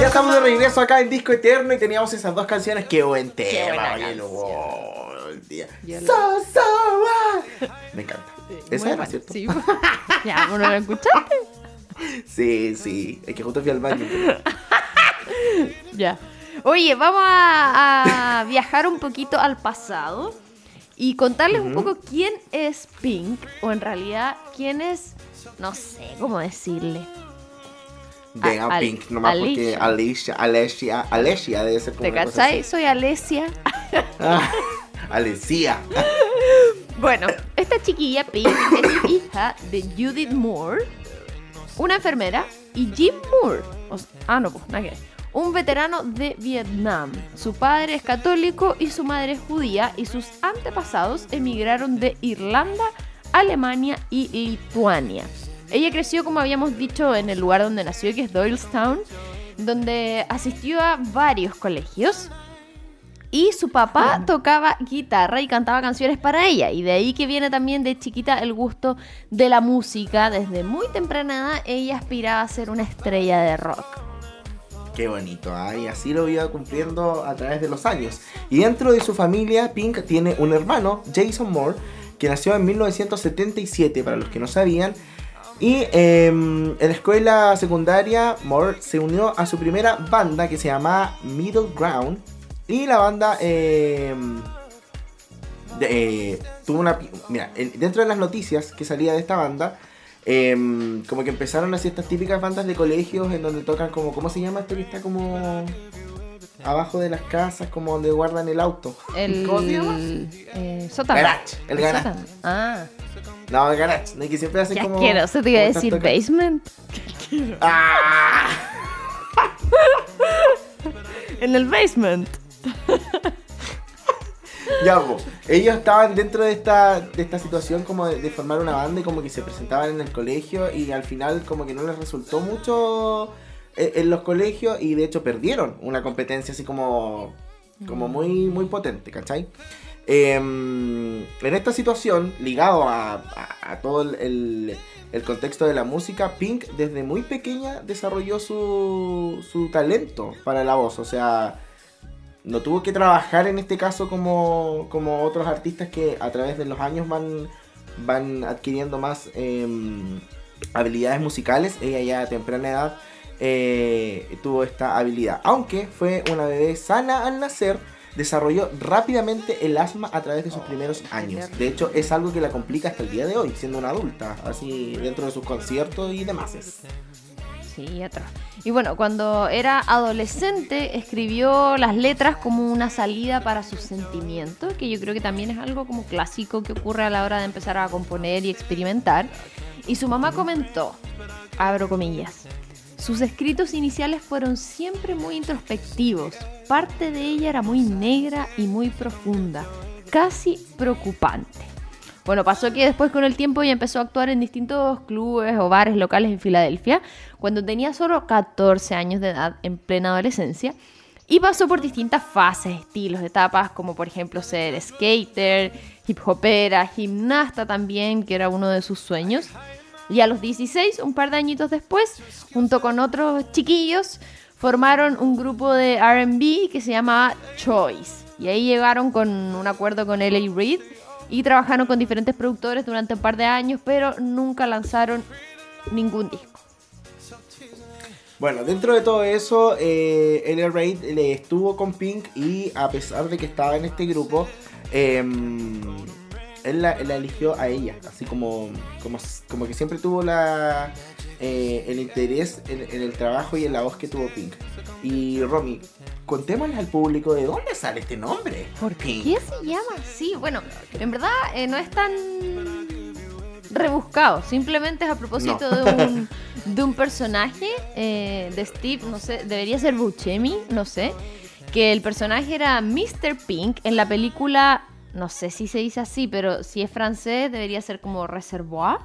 Ya estamos de regreso acá en Disco Eterno y teníamos esas dos canciones. Qué buen tema. buena oye, lo- oh, So, so. Me encanta. Esa Muy era, buena. ¿cierto? Sí. ya, bueno, ¿lo escuchaste? Sí, sí. Es que justo fui al baño. pero- Ya. Oye, vamos a, a viajar un poquito al pasado y contarles un poco quién es Pink, o en realidad quién es, no sé cómo decirle. Venga, Al- Pink, nomás porque Alicia, Alicia, Alicia debe ser como ¿Te cachai? Soy Alesia. Ah, Alicia. Bueno, esta chiquilla Pink es hija de Judith Moore, una enfermera, y Jim Moore. o ah, no, pues nada que. Un veterano de Vietnam. Su padre es católico y su madre es judía, y sus antepasados emigraron de Irlanda, Alemania y Lituania. Ella creció, como habíamos dicho, en el lugar donde nació, que es Doylestown, donde asistió a varios colegios. Y su papá tocaba guitarra y cantaba canciones para ella. Y de ahí que viene también de chiquita el gusto de la música. Desde muy temprana edad ella aspiraba a ser una estrella de rock. Qué bonito, ¿ah? y así lo iba cumpliendo a través de los años. Y dentro de su familia, Pink tiene un hermano, Jason Moore, que nació en 1977, para los que no sabían. Y em, en la escuela secundaria, Moore se unió a su primera banda que se llamaba Middle Ground. Y la banda em, eh, tuvo una... Mira, en- dentro de las noticias que salía de esta banda, em, como que empezaron así estas típicas bandas de colegios en donde tocan como... ¿Cómo se llama esto que está como... Abajo de las casas, como donde guardan el auto? El ¿Cómo se llama? eh, sótano. Garage, el garage. sótano. Ah, No, el garage, ¿no? Que siempre hacen qué como... asqueroso te iba a decir toca- basement. ¡Ah! En el basement. Ya, po. ellos estaban dentro de esta, de esta situación como de, de formar una banda y como que se presentaban en el colegio y al final como que no les resultó mucho en los colegios y de hecho perdieron una competencia así como, como muy, muy potente, ¿cachai? Em, en esta situación, ligado a, a- a todo el, el- el contexto de la música, Pink desde muy pequeña desarrolló su, su talento para la voz, o sea no tuvo que trabajar en este caso como, como otros artistas que a través de los años van, van adquiriendo más em, habilidades musicales. Ella ya a temprana edad eh, tuvo esta habilidad. Aunque fue una bebé sana al nacer, desarrolló rápidamente el asma a través de sus primeros años. De hecho, es algo que la complica hasta el día de hoy, siendo una adulta, así dentro de sus conciertos y demás. Sí, atrás. Y bueno, cuando era adolescente escribió las letras como una salida para sus sentimientos, que yo creo que también es algo como clásico que ocurre a la hora de empezar a componer y experimentar. Y su mamá comentó, abro comillas, sus escritos iniciales fueron siempre muy introspectivos. Parte de ella era muy negra y muy profunda, casi preocupante. Bueno, pasó que después con el tiempo ella empezó a actuar en distintos clubes o bares locales en Filadelfia, cuando tenía solo 14 años de edad, en plena adolescencia, y pasó por distintas fases, estilos, etapas, como por ejemplo ser skater, hip hopera, gimnasta también, que era uno de sus sueños. Y a los 16, un par de añitos después, junto con otros chiquillos, formaron un grupo de RB que se llamaba Choice. Y ahí llegaron con un acuerdo con LA Reid y trabajaron con diferentes productores durante un par de años, pero nunca lanzaron ningún disco. Bueno, dentro de todo eso, eh, L.A. Reid le estuvo con Pink y a pesar de que estaba en este grupo, em, él, la, él la eligió a ella, así como, como, como que siempre tuvo la, eh, el interés en, en el trabajo y en la voz que tuvo Pink. Y Romy, contémosle al público de dónde sale este nombre. ¿Por Pink. qué se llama así? Bueno, en verdad eh, no es tan rebuscado, simplemente es a propósito No. de, un, de un personaje eh, de Steve, no sé, debería ser Buscemi, no sé, que el personaje era Mr. Pink en la película, no sé si se dice así, pero si es francés debería ser como Reservoir,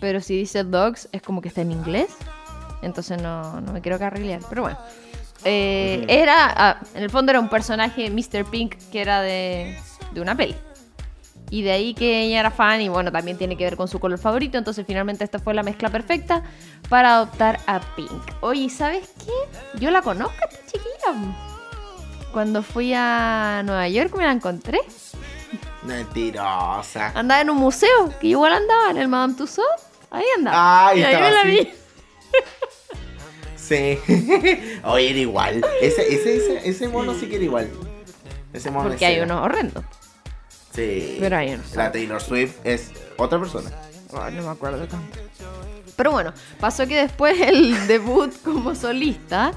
pero si dice Dogs es como que está en inglés, entonces no, no me quiero carrilear, pero bueno. Eh. Era, ah, en el fondo era un personaje, Mr. Pink, que era de, de una peli. Y de ahí que ella era fan y bueno, también tiene que ver con su color favorito. Entonces finalmente esta fue la mezcla perfecta para adoptar a Pink. Oye, ¿sabes qué? Yo la conozco a esta chiquilla. Cuando fui a Nueva York me la encontré. Mentirosa. Andaba en un museo, que igual andaba en el Madame Tussauds. Ahí andaba. Ah, y ahí estaba me la vi. Sí. Oye, era igual. Ese, ese, ese, ese mono sí que era igual. Ese mono Porque hay unos horrendos. Sí. Pero hay unos. La Taylor Swift es otra persona. Ay, no me acuerdo tanto. Pero bueno, pasó que después el debut como solista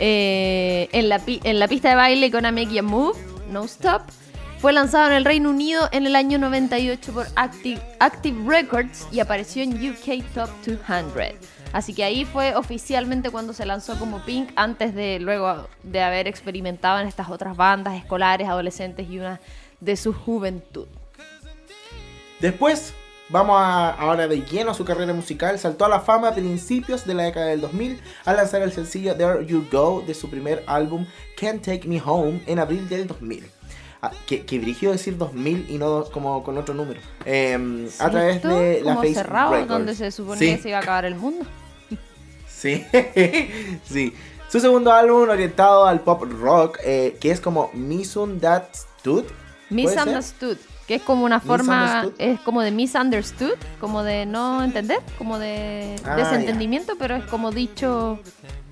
eh, en, la pista de baile con Make You Move, No Stop, fue lanzado en el Reino Unido en el año 98 por Active, Active Records y apareció en UK Top 200. Así que ahí fue oficialmente cuando se lanzó como Pink, antes de luego de haber experimentado en estas otras bandas escolares, adolescentes y una de su juventud. Después, vamos a, ahora de lleno a su carrera musical. Saltó a la fama a principios de la década del 2000 al lanzar el sencillo There You Go de su primer álbum Can't Take Me Home en abril del 2000. Ah, que, que dirigió decir 2000 y no como con otro número. Em, a través de la Face cerrado, Records. donde se suponía Sí. que se iba a acabar el mundo. Sí, sí. Su segundo álbum orientado al pop rock, eh, que es como Misunderstood. Misunderstood, que es como una forma, es como de misunderstood, como de no entender, como de Ah, desentendimiento, pero es como dicho,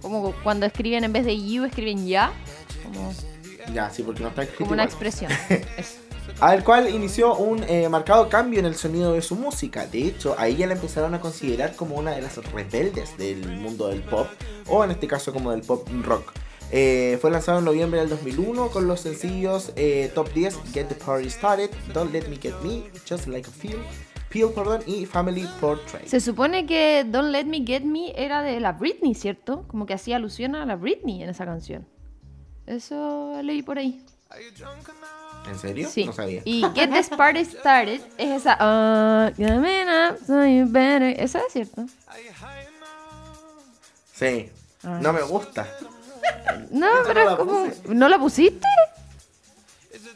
como cuando escriben en vez de you, escriben ya, como, Ya, sí, porque no está escrito como una expresión. Al cual inició un eh, marcado cambio en el sonido de su música. De hecho, ahí ya la empezaron a considerar como una de las rebeldes del mundo del pop, o en este caso como del pop rock. Eh, fue lanzado en noviembre del 2001 con los sencillos eh, Top 10, Get the Party Started, Don't Let Me Get Me, Just Like a Feel, Peel, perdón, y Family Portrait. Se supone que Don't Let Me Get Me era de la Britney, ¿cierto? Como que hacía alusión a la Britney en esa canción. Eso leí por ahí. ¿En serio? Sí. No sabía. Y Get This Party Started es esa. "Uh, coming up, so you better. Esa es cierto. Sí. Ah. No me gusta. No, pero no es como. puse. ¿No la pusiste?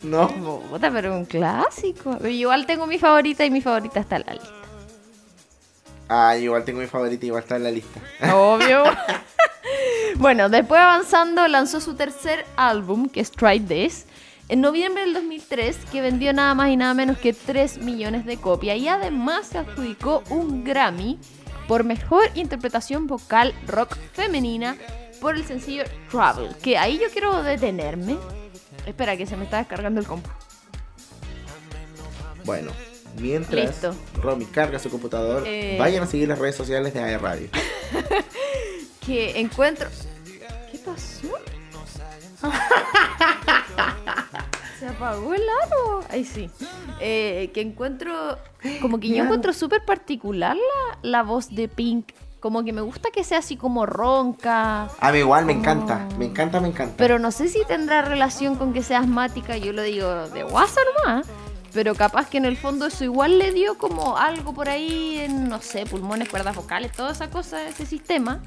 No. Puta, pero un clásico. Pero igual tengo mi favorita y mi favorita está en la lista. Ah, igual tengo mi favorita, igual está en la lista. Obvio. bueno, después avanzando, lanzó su tercer álbum, que es Try This, en noviembre del 2003, que vendió nada más y nada menos que 3 millones de copias. Y además se adjudicó un Grammy por mejor interpretación vocal rock femenina por el sencillo Travel. Que ahí yo quiero detenerme. Espera, que se me está descargando el compu. Bueno, mientras Listo. Romy carga su computador, Eh. vayan a seguir las redes sociales de AE Radio. Que encuentro. ¿Qué pasó? Se apagó el aro. Ahí sí. Eh, que encuentro. Como que yo encuentro súper particular la, la voz de Pink. Como que me gusta que sea así como ronca. A mí igual me Como- encanta, me encanta, me encanta. Pero no sé si tendrá relación con que sea asmática. Yo lo digo de WhatsApp nomás. Pero capaz que en el fondo eso igual le dio como algo por ahí en, no sé, pulmones, cuerdas vocales, toda esa cosa, ese sistema.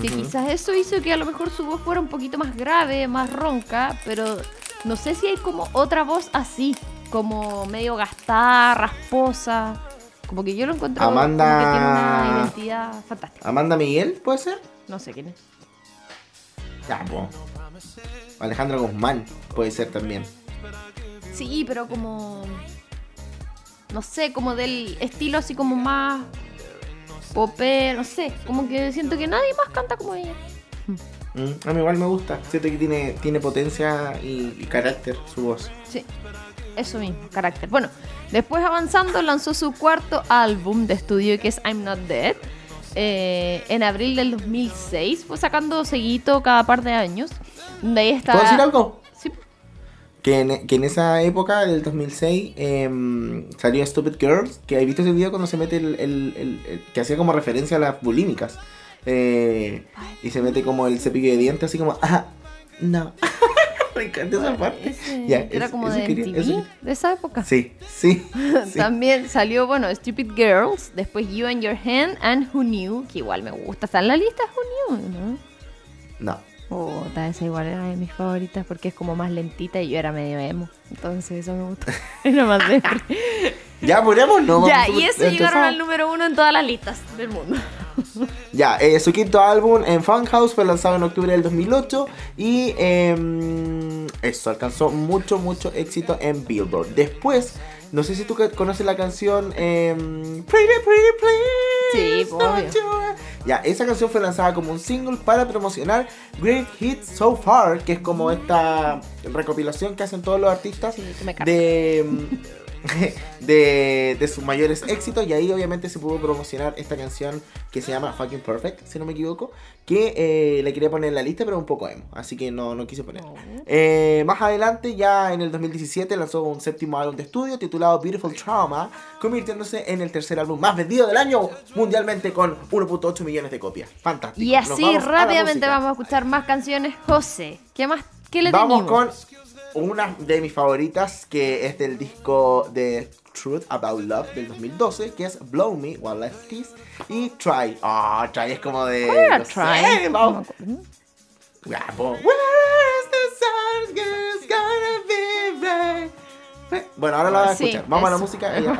Que Ujú. quizás eso hizo que a lo mejor su voz fuera un poquito más grave, más ronca, pero no sé si hay como otra voz así, como medio gastada, rasposa. Como que yo lo encuentro Amanda- como que tiene una identidad fantástica. Amanda Miguel, ¿puede ser? No sé quién es. Ya, po. Alejandra Guzmán, puede ser también. Sí, pero como. No sé, como del estilo así como más. Popé, no sé. Como que siento que nadie más canta como ella. Mm, a mí igual me gusta. Siento que tiene, tiene potencia y, y carácter su voz. Sí, eso mismo, carácter. Bueno, después avanzando, lanzó su cuarto álbum de estudio que es I'm Not Dead. eh, en abril del 2006. Fue sacando seguito cada par de años. De ahí está. ¿Puedo decir algo? Sí, Que en, que en esa época, del 2006, em, salió Stupid Girls. Que he visto ese video cuando se mete el, el- el- el- que hacía como referencia a las bulímicas. Eh, y se mete como el cepillo de dientes, así como, ah, no. Me encanta esa parte. ese- Ya, era eso- como eso de quería- MTV, eso- de esa época. Sí, sí. sí. También salió, bueno, Stupid Girls, después You and Your Hand and Who Knew, que igual me gusta. Está en la lista Who Knew, ¿no? No. Puta, esa igual era de mis favoritas porque es como más lentita y yo era medio emo. Entonces eso me gustó. Era más de... Ya, ponemos, no. ya, y eso llegaron al número uno en todas las listas del mundo. Ya, eh, su quinto álbum en Funhouse fue lanzado en octubre del 2008 y em, eso, alcanzó mucho, mucho éxito en Billboard. Después, no sé si tú conoces la canción em, Pretty, Pretty Please. Sí, obvio. Ya, esa canción fue lanzada como un single para promocionar Great Hits So Far, que es como esta recopilación que hacen todos los artistas Sí, de, de, de sus mayores éxitos y ahí obviamente se pudo promocionar esta canción que se llama Fucking Perfect, si no me equivoco, que eh, le quería poner en la lista pero un poco emo, así que no, no quise poner. Oh. Eh, más adelante, ya en el 2017, lanzó un séptimo álbum de estudio titulado Beautiful Trauma, convirtiéndose en el tercer álbum más vendido del año mundialmente con 1.8 millones de copias. Fantástico. Y así vamos rápidamente vamos a escuchar más canciones. José, ¿qué más? ¿Qué le Vamos tenemos? con una de mis favoritas que es del disco de Truth About Love del 2012, que es Blow Me One Last Kiss y Try. Ah, Try es como de. ¿Cuál era no sé, Try? Me vamos. acuerdo. Ya, po. Where's the sun is gonna be right? Bueno, ahora la voy a Sí, escuchar. Vamos a la eso. música y ya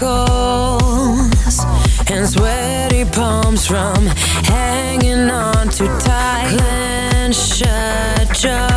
knuckles and sweaty palms from hanging on too tight. Clenched shut jaw.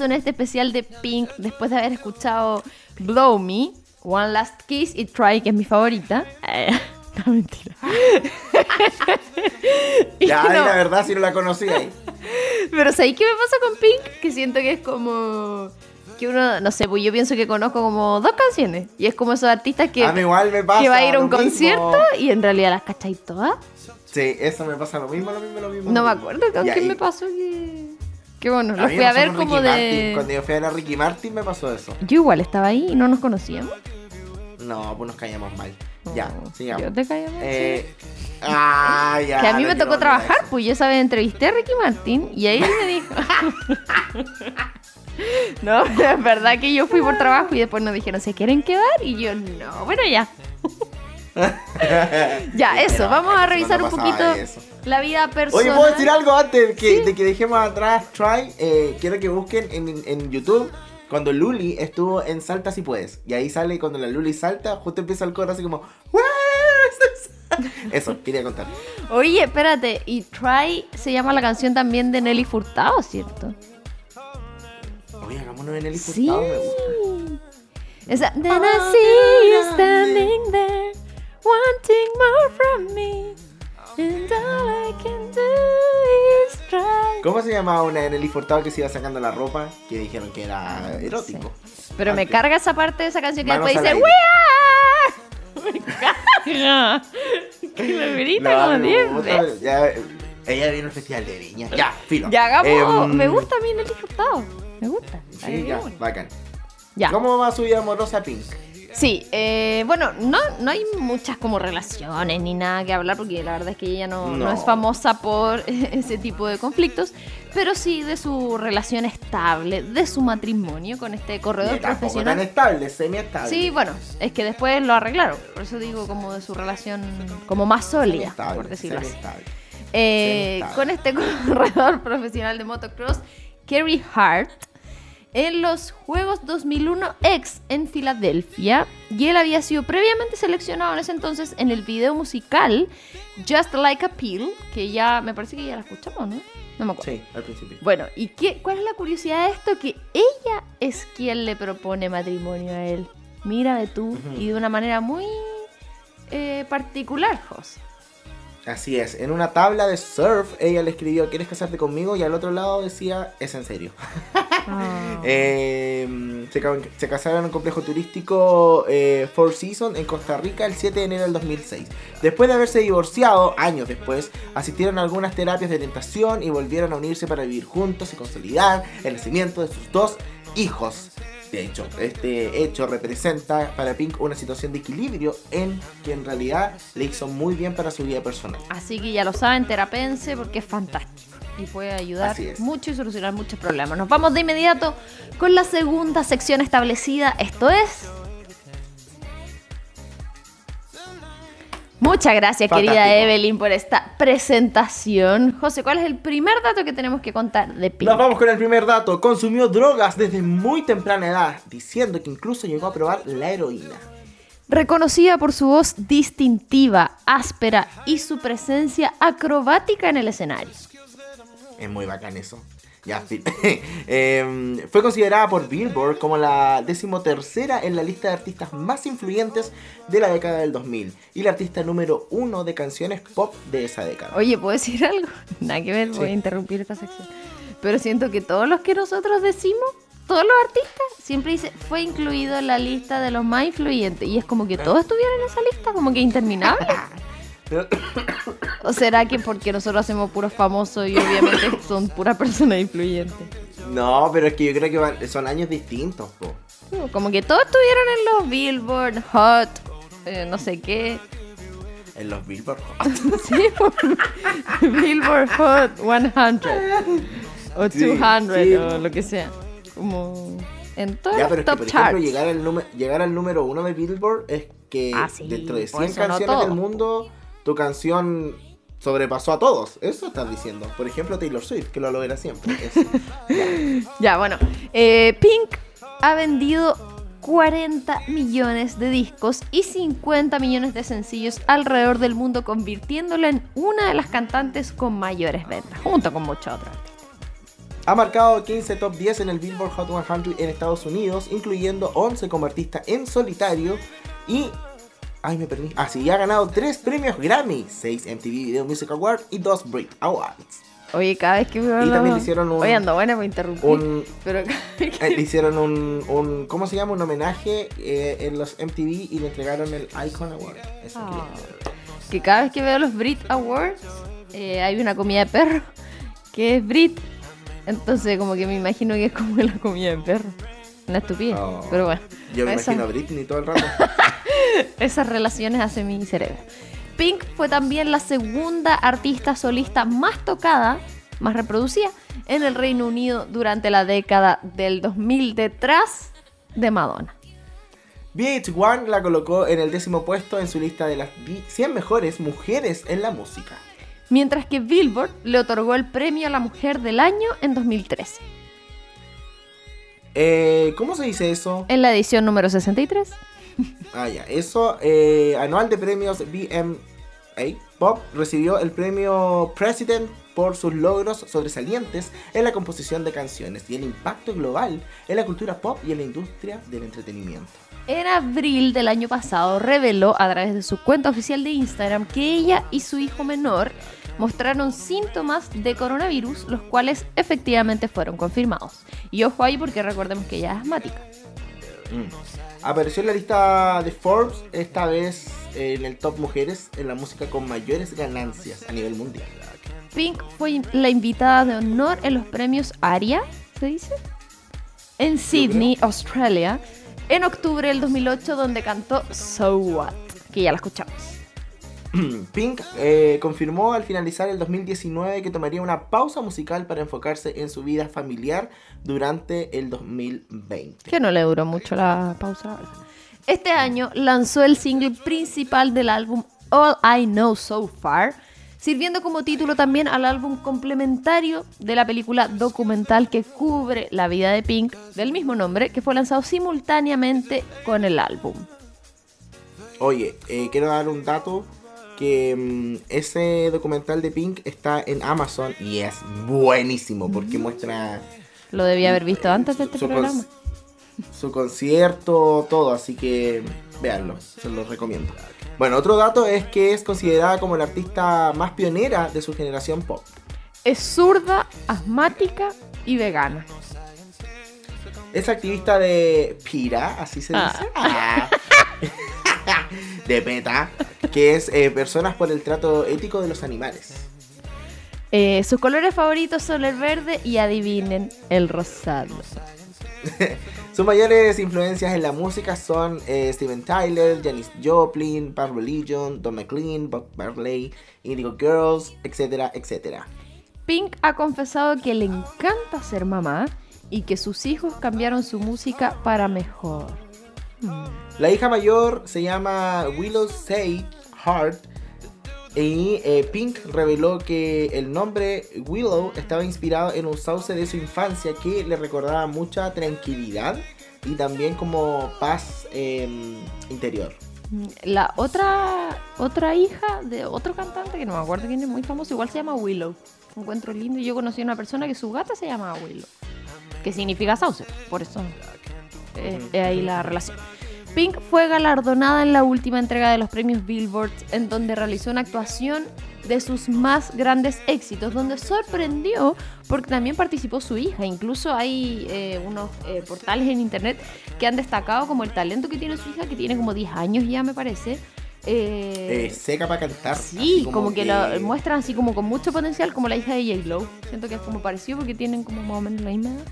Regreso en este especial de Pink después de haber escuchado Blow Me, One Last Kiss y Try, que es mi favorita. Eh, no, mentira. Ya, no, la verdad, si no la conocía ahí. Pero ¿sabéis qué me pasa con Pink? Que siento que es como... Que uno, no sé, pues yo pienso que conozco como dos canciones. Y es como esos artistas que, A mí igual me pasa. que va a ir a un mismo. concierto y en realidad las cacháis todas. Sí, eso me pasa lo mismo, lo mismo, lo mismo. No me acuerdo con qué me pasó que... Que bueno, lo fui a ver como Ricky de... Martin. Cuando yo fui a ver a Ricky Martin me pasó eso. Yo igual estaba ahí y no nos conocíamos. No, pues nos caíamos mal. Ya, Oh, sigamos. Yo te callo mal, Eh, ah, ya. que a mí me tocó trabajar, pues yo sabía, entrevisté a Ricky Martin y ahí me dijo. no, es verdad que yo fui por trabajo y después nos dijeron, ¿se quieren quedar? Y yo, no, bueno, ya. ya, eso, vamos a revisar un poquito eso. la vida personal. Oye, ¿puedo decir algo antes que, de que dejemos atrás Try? Eh, quiero que busquen en, en YouTube cuando Luli estuvo en Salta si puedes. Y ahí sale cuando la Luli salta, justo empieza el coro así como. Eso, quería contar. Oye, espérate, y Try se llama la canción también de Nelly Furtado, ¿cierto? Oye, hagámonos en el Sí. Furtado, me gusta. Esa. Then I see you standing there, wanting more from me. And all I can do is try. ¿Cómo se llamaba una en el Furtado que se iba sacando la ropa? Que dijeron que era erótico. Pero me Antes. carga esa parte de esa canción que Manos después dice. ¡We are! Me carga. Que lo grita como me 10 gusta, veces. ya, ella vino al festival de Viña. Ya, filo. Ya hagamos. Em, me gusta a mí Nelly Furtado. Me gusta. Sí, Ay, ya, bacán. Ya. ¿Cómo va su vida amorosa Pink? Sí, eh, bueno, no, no hay muchas como relaciones ni nada que hablar porque la verdad es que ella no, no No. es famosa por ese tipo de conflictos, pero sí de su relación estable, de su matrimonio con este corredor Ni tampoco tan profesional. estable, semi-estable. Sí, bueno, es que después lo arreglaron, por eso digo como de su relación como más sólida, por decirlo así. Eh, con este corredor profesional de motocross, Kerry Hart, en los Juegos 2001 X en Filadelfia. Y él había sido previamente seleccionado en ese entonces en el video musical Just Like a Pill, que ya me parece que ya la escuchamos, ¿no? No me acuerdo. Sí, al principio. Bueno, ¿y qué, cuál es la curiosidad de esto? Que ella es quien le propone matrimonio a él. Mira de tú y de una manera muy eh, particular, José. Así es, en una tabla de surf ella le escribió ¿Quieres casarte conmigo? Y al otro lado decía ¿Es en serio? Ah. Eh, se, ca- se casaron en un complejo turístico eh, Four Seasons en Costa Rica el 7 de enero del 2006. Después de haberse divorciado, años después, asistieron a algunas terapias de tentación y volvieron a unirse para vivir juntos y consolidar el nacimiento de sus dos hijos. De hecho, este hecho representa para Pink una situación de equilibrio en que en realidad le hizo muy bien para su vida personal. Así que ya lo saben, terapense porque es fantástico y puede ayudar mucho y solucionar muchos problemas. Nos vamos de inmediato con la segunda sección establecida. Esto es. Muchas gracias, querida. Evelyn, por esta presentación. José, ¿cuál es el primer dato que tenemos que contar de Pink? Nos vamos con el primer dato. Consumió drogas desde muy temprana edad, diciendo que incluso llegó a probar la heroína. Reconocida por su voz distintiva, áspera y su presencia acrobática en el escenario. Es muy bacán eso. Ya, fin. Em, fue considerada por Billboard como la decimotercera en la lista de artistas más influyentes de la década del 2000 y la artista número uno de canciones pop de esa década. Oye, ¿puedo decir algo? Nada que ver, voy a Sí. interrumpir esta sección. Pero siento que todos los que nosotros decimos, todos los artistas, siempre dice, fue incluido en la lista de los más influyentes. Y es como que todos estuvieron en esa lista, como que interminable. ¿O será que porque nosotros hacemos puros famosos y obviamente son puras personas influyentes? no, pero es que yo creo que son años distintos. po. Como que todos estuvieron en los Billboard, Hot, eh, no sé qué. En los Billboard. Sí, por Billboard Hot 100 o Sí, 200 sí. o lo que sea. Como en todos Ya, los pero es que, top por charts. ejemplo, llegar al, número, llegar al número uno de Billboard es que Ah, sí, dentro de por 100 eso no canciones del mundo, tu canción sobrepasó a todos. Eso estás diciendo. Por ejemplo, Taylor Swift, que lo logra siempre. Eso. Ya. Ya, bueno. eh, Pink ha vendido 40 millones de discos y 50 millones de sencillos alrededor del mundo, convirtiéndola en una de las cantantes con mayores ventas, junto con muchos otros. Ha marcado 15 top 10 en el Billboard Hot 100 en Estados Unidos, incluyendo 11 como artista en solitario y... Ay, me perdí. Ah, sí, ha ganado 3 premios Grammy, 6 MTV Video Music Awards y 2 Brit Awards. Oye, cada vez que veo Y los- también le hicieron un- Oye, ando buena para interrumpir. Un, Pero que- eh, le hicieron un, un... ¿Cómo se llama? Un homenaje eh, en los MTV y le entregaron el Icon Award. Eso Ah. quería. que cada vez que veo los Brit Awards eh, hay una comida de perro que es Brit. Entonces como que me imagino que es como la comida de perro. Una estupidez. Oh. Pero bueno. Yo me imagino a Britney todo el rato. Esas relaciones hace mi cerebro. Pink fue también la segunda artista solista más tocada, más reproducida, en el Reino Unido durante la década del 2000 detrás de Madonna. VH1 la colocó en el décimo puesto en su lista de las 100 mejores mujeres en la música. Mientras que Billboard le otorgó el premio a la mujer del año en 2013. Eh, ¿Cómo se dice eso? En la edición número 63. Ah, ya. Eso, eh, anual de premios BMA Pop recibió el premio President por sus logros sobresalientes en la composición de canciones y el impacto global en la cultura pop y en la industria del entretenimiento. En abril del año pasado reveló a través de su cuenta oficial de Instagram que ella y su hijo menor mostraron síntomas de coronavirus, los cuales efectivamente fueron confirmados. Y ojo ahí porque recordemos que ella es asmática. Mm. Apareció en la lista de Forbes, esta vez eh, en el top mujeres en la música con mayores ganancias a nivel mundial. Pink fue la invitada de honor en los premios ARIA, ¿se dice? En Sydney, Australia, en octubre del 2008, donde cantó So What, que ya la escuchamos. Pink eh, confirmó al finalizar el 2019 que tomaría una pausa musical para enfocarse en su vida familiar durante el 2020. Que no le duró mucho la pausa. Este año lanzó el single principal del álbum All I Know So Far, sirviendo como título también al álbum complementario de la película documental que cubre la vida de Pink del mismo nombre, que fue lanzado simultáneamente con el álbum. Oye, eh, quiero dar un dato que mm, ese documental de Pink está en Amazon y es buenísimo porque muestra Lo debía haber visto antes de este su programa. su concierto, todo, así que véanlo, se los recomiendo. Bueno, otro dato es que es considerada como la artista más pionera de su generación pop. Es zurda, asmática y vegana. Es activista de PIRA, así se Ah. dice. Ah. de PETA, que es eh, Personas por el Trato Ético de los Animales. Eh, sus colores favoritos son el verde y adivinen, el rosado. Sus mayores influencias en la música son eh, Steven Tyler, Janis Joplin, Bad Religion, Don McLean, Bob Marley, Indigo Girls, etcétera, etcétera. Pink ha confesado que le encanta ser mamá y que sus hijos cambiaron su música para mejor. La hija mayor se llama Willow Sage Hart y eh, Pink reveló que el nombre Willow estaba inspirado en un sauce de su infancia que le recordaba mucha tranquilidad y también como paz em, interior. La otra otra hija de otro cantante que no me acuerdo quién es muy famoso, igual se llama Willow. Encuentro lindo y yo conocí a una persona que su gata se llama Willow, que significa sauce, por eso eh, es ahí la relación. Pink fue galardonada en la última entrega de los premios Billboard, en donde realizó una actuación de sus más grandes éxitos, donde sorprendió porque también participó su hija. Incluso hay eh, unos eh, portales en internet que han destacado como el talento que tiene su hija, que tiene como 10 años ya, me parece. Eh, seca para cantar. Sí, así como, que, lo muestran así como con mucho potencial, como la hija de J. Lo. Siento que es como parecido porque tienen como más o menos la misma edad.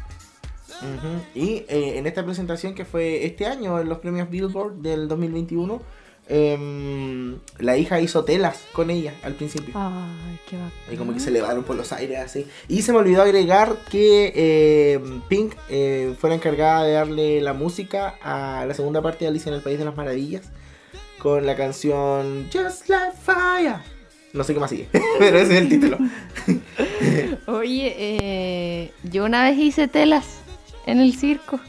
Y eh, en esta presentación que fue este año en los premios Billboard del 2021, em, la hija hizo telas con ella al principio. Ay, qué bacán. Y como que se elevaron por los aires así. Y se me olvidó agregar que eh, Pink eh, fue la encargada de darle la música a la segunda parte de Alicia en el País de las Maravillas. Con la canción Just Like Fire. No sé qué más sigue, pero ese es el título. Oye, eh, yo una vez hice telas en el circo.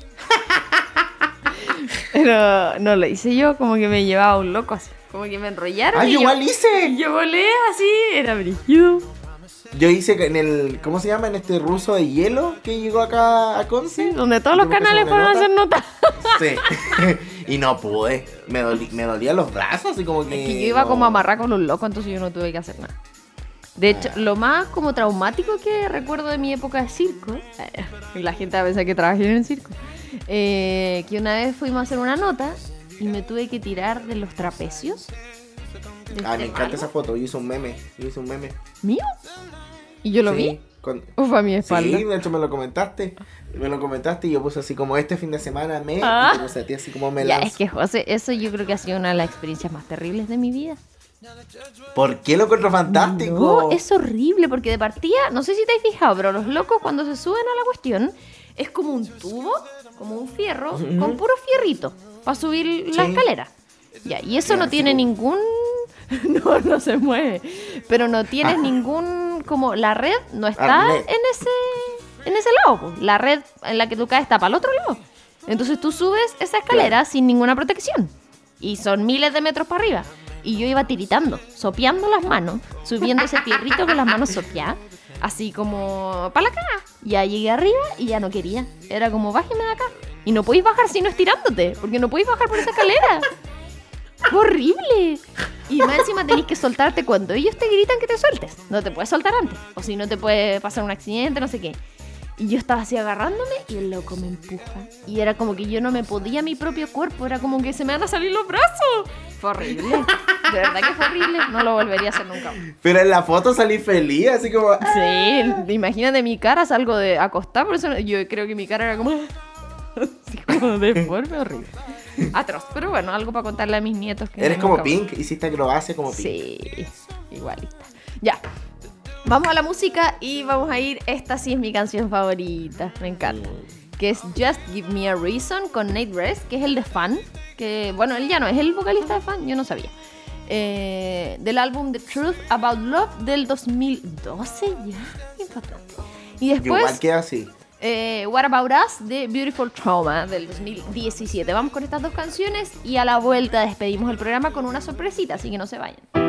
Pero no lo hice yo, como que me llevaba un loco así. Como que me enrollaron. ¡Ah, y yo igual hice! y yo volé así, era brillo. Yo hice en el. ¿Cómo se llama? En este ruso de hielo que llegó acá a Conce. Sí, donde todos los canales fueron a hacer notas. Sí. y no pude. Me, doli- me dolían los brazos, así como que. Es que yo iba no. como amarrada con un loco, entonces yo no tuve que hacer nada. De hecho, lo más como traumático que recuerdo de mi época de circo, eh, la gente a veces que trabajé en el circo, eh, que una vez fuimos a hacer una nota y me tuve que tirar de los trapecios. de Ah, este me encanta esa foto. Yo hice un meme. Yo hice un meme. ¿Mío? ¿Y yo lo Sí, vi? con- Uf, a mi espalda. Sí, de hecho me lo comentaste. Me lo comentaste y yo puse así como este fin de semana me. Ah. Y ti así como me Ya, lanzo. es que José, eso yo creo que ha sido una de las experiencias más terribles de mi vida. ¿Por qué lo encuentro fantástico? No, es horrible porque de partida, no sé si te has fijado, pero los locos cuando se suben a la cuestión es como un tubo, como un fierro, con puro fierrito para subir la escalera. Ya, y eso no tiene ningún no, no se mueve, pero no tienes ningún como la red no está en ese en ese lado, la red en la que tú caes está para el otro lado. Entonces tú subes esa escalera sin ninguna protección y son miles de metros para arriba. Y yo iba tiritando, sopeando las manos, subiendo ese fierrito con las manos sopeadas, así como para cara. Ya llegué arriba y ya no quería. Era como, bájeme de acá. Y no podéis bajar si no estirándote, porque no podéis bajar por esa escalera. Horrible. Y más encima tenéis que soltarte cuando ellos te gritan que te sueltes. No te puedes soltar antes. O si no te puede pasar un accidente, no sé qué. Y yo estaba así agarrándome y el loco me empuja. Y era como que yo no me podía mi propio cuerpo. Era como que se me van a salir los brazos. Fue horrible. De verdad que fue horrible. No lo volvería a hacer nunca. Pero en la foto salí feliz, así como. Sí, imagínate mi cara, salgo de acostar. Por eso yo creo que mi cara era como. Así como deforme, horrible. Atroz. Pero bueno, algo para contarle a mis nietos. Que Eres no como Pink, hiciste acrobacia como Pink. Sí, igualita. Ya. Vamos a la música y vamos a ir. Esta sí es mi canción favorita. Me encanta. Que es Just Give Me a Reason con Nate Rest, que es el de Fan. Que, bueno, él ya no es el vocalista de Fan, yo no sabía. Eh, del álbum The Truth About Love del 2012. Ya, impactante. Y después. igual queda así. Eh, What About Us de Beautiful Trauma del 2017. Vamos con estas dos canciones y a la vuelta despedimos el programa con una sorpresita, así que no se vayan.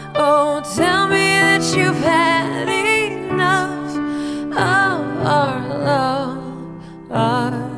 Oh, tell me that you've had enough of our love.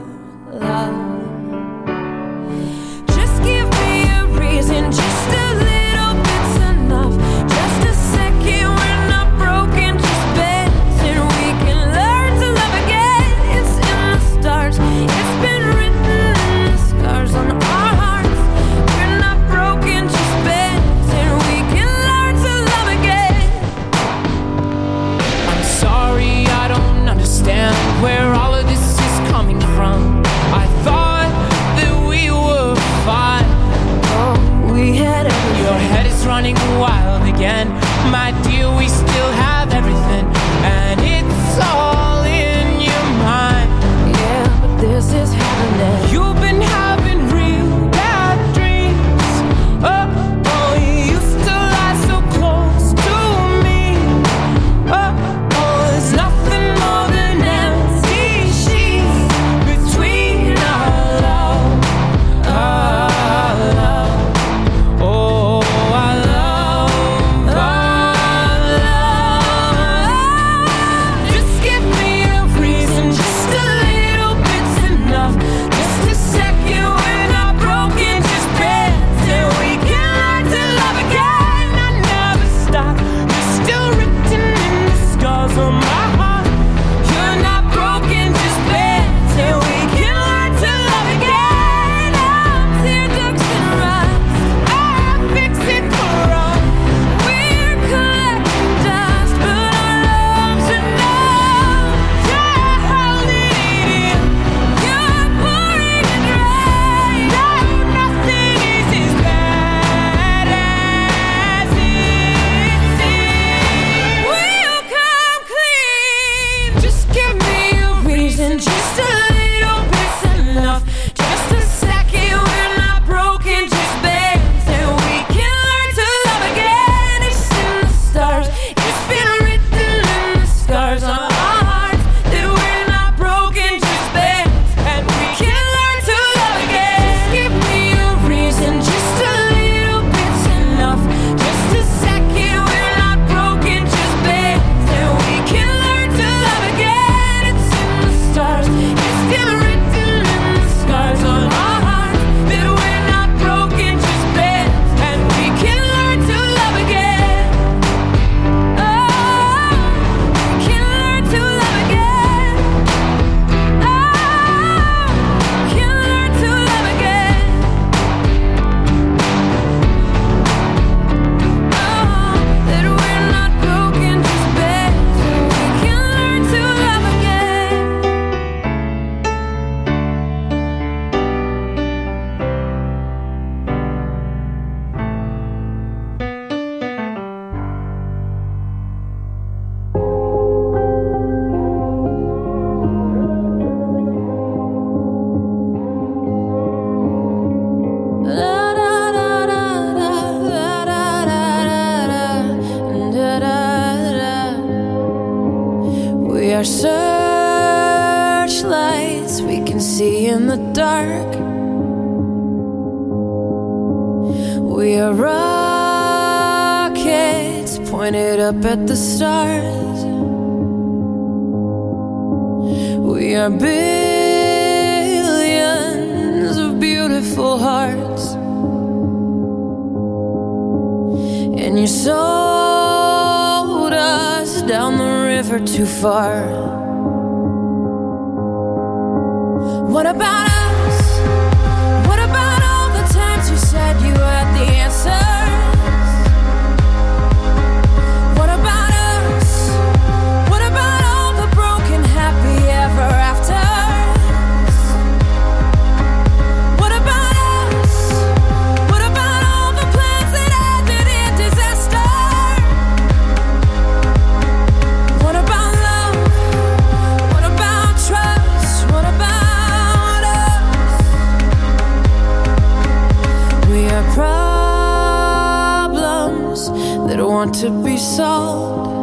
Sold.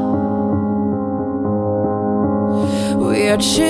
We are children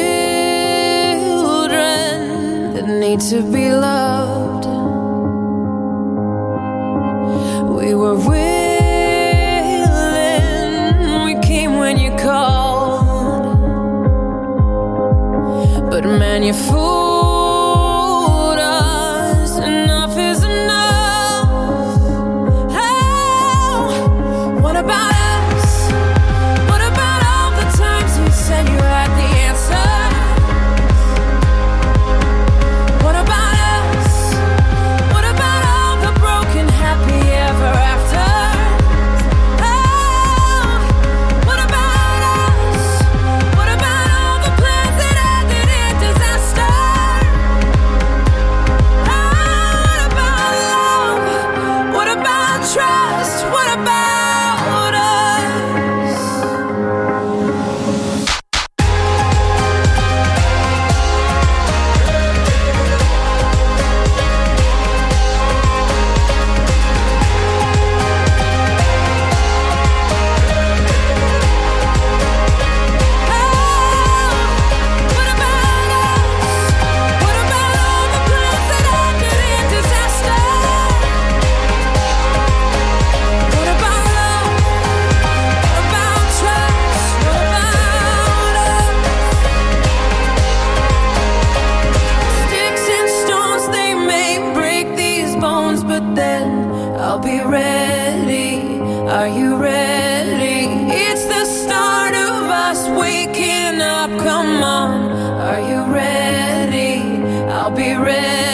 then I'll be ready. Are you ready? It's the start of us waking up. Come on, are you ready? I'll be ready.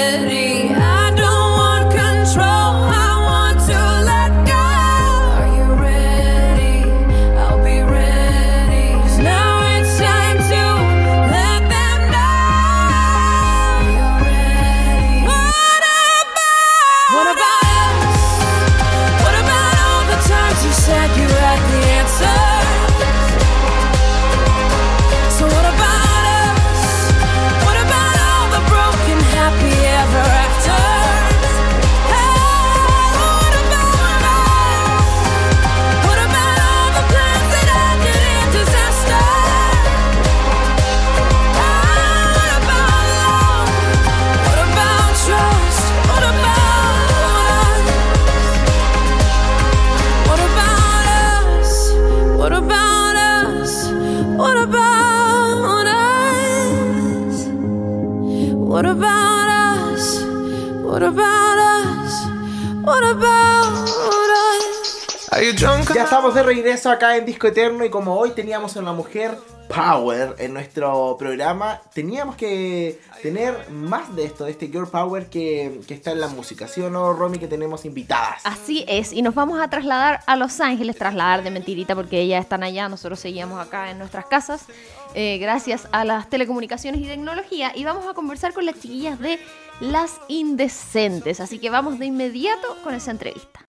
Estamos de regreso acá en Disco Eterno y como hoy teníamos a una mujer power en nuestro programa, teníamos que tener más de esto, de este girl power que, que está en la música, ¿sí o no, Romy? Que tenemos invitadas. Así es, y nos vamos a trasladar a Los Ángeles, trasladar de mentirita porque ellas están allá, nosotros seguíamos acá en nuestras casas, eh, gracias a las telecomunicaciones y tecnología, y vamos a conversar con las chiquillas de Las Indecentes, así que vamos de inmediato con esa entrevista.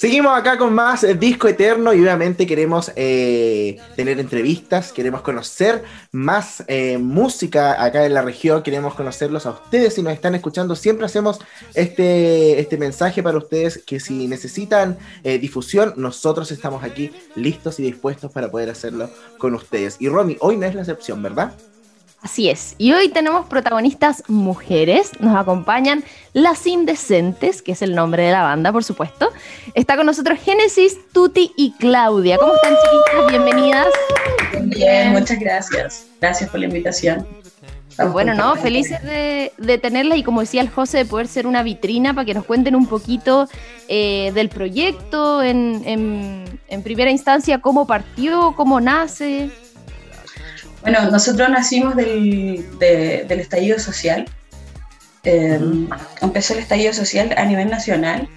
Seguimos acá con más Disco Eterno y obviamente queremos eh, tener entrevistas, queremos conocer más eh, música acá en la región, queremos conocerlos a ustedes si nos están escuchando. Siempre hacemos este, este mensaje para ustedes que si necesitan eh, difusión, nosotros estamos aquí listos y dispuestos para poder hacerlo con ustedes. Y Romy, hoy no es la excepción, ¿verdad? Así es, y hoy tenemos protagonistas mujeres, nos acompañan Las Indecentes, que es el nombre de la banda, por supuesto. Está con nosotros Génesis, Tuti y Claudia. ¿Cómo están, chiquitas? Bienvenidas. Bien, muchas gracias. Gracias por la invitación. Estamos Bueno, no, felices de, de tenerlas y como decía el José, de poder ser una vitrina para que nos cuenten un poquito eh, del proyecto, en, en- en primera instancia, cómo partió, cómo nace. Bueno, nosotros nacimos del, de- del estallido social. Eh, Empezó el estallido social a nivel nacional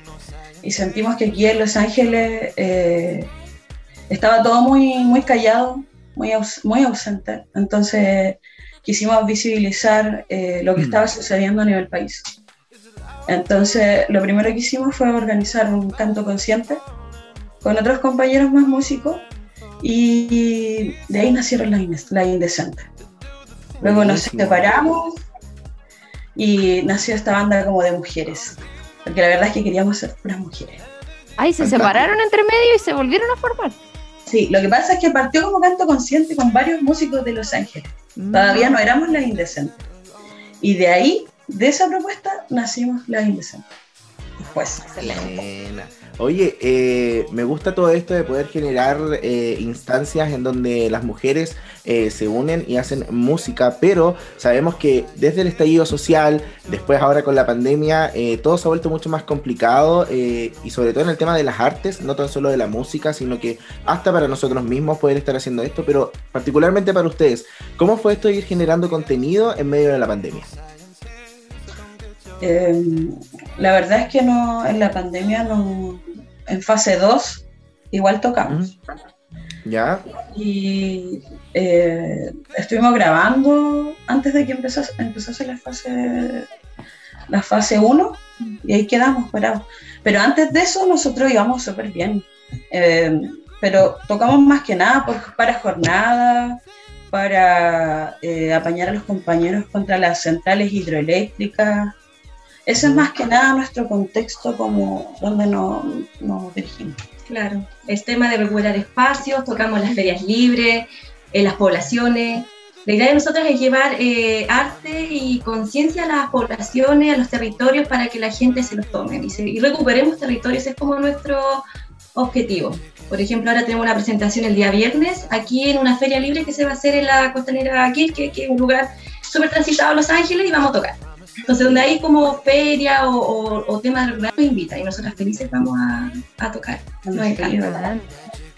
y sentimos que aquí en Los Ángeles eh, estaba todo muy, muy callado, muy, aus- muy ausente. Entonces quisimos visibilizar eh, lo que Mm. estaba sucediendo a nivel país. Entonces lo primero que hicimos fue organizar un canto consciente con otros compañeros más músicos y de ahí nacieron las las indecentes. Luego nos separamos y nació esta banda como de mujeres, porque la verdad es que queríamos ser puras mujeres. Ay, se separaron entre medio y se volvieron a formar. Sí, lo que pasa es que partió como canto consciente con varios músicos de Los Ángeles. Mm. Todavía no éramos las indecentes. Y de ahí, de esa propuesta, nacimos las indecentes. Después. Buena. Oye, eh, me gusta todo esto de poder generar eh, instancias en donde las mujeres eh, se unen y hacen música, pero sabemos que desde el estallido social, después ahora con la pandemia, eh, todo se ha vuelto mucho más complicado eh, y sobre todo en el tema de las artes, no tan solo de la música, sino que hasta para nosotros mismos poder estar haciendo esto, pero particularmente para ustedes, ¿cómo fue esto de ir generando contenido en medio de la pandemia? Eh, la verdad es que no, en la pandemia, no, en fase 2, igual tocamos. ¿Ya? Y eh, estuvimos grabando antes de que empezase, empezase la fase la fase 1 y ahí quedamos parados. Pero antes de eso nosotros íbamos súper bien. Eh, pero tocamos más que nada por- para jornadas, para eh, apañar a los compañeros contra las centrales hidroeléctricas. Ese es más que nada nuestro contexto como donde nos, dirigimos. Claro, el tema de recuperar espacios, tocamos las ferias libres, en las poblaciones. La idea de nosotros es llevar eh, arte y conciencia a las poblaciones, a los territorios, para que la gente se los tome y, se- y recuperemos territorios. Es como nuestro objetivo. Por ejemplo, ahora tenemos una presentación el día viernes aquí en una feria libre que se va a hacer en la costanera Quilque, que es un lugar súper transitado a Los Ángeles, y vamos a tocar. Entonces, donde hay como feria o, o, o temas nos invitan y nosotras felices vamos a, a tocar. Nos encanta.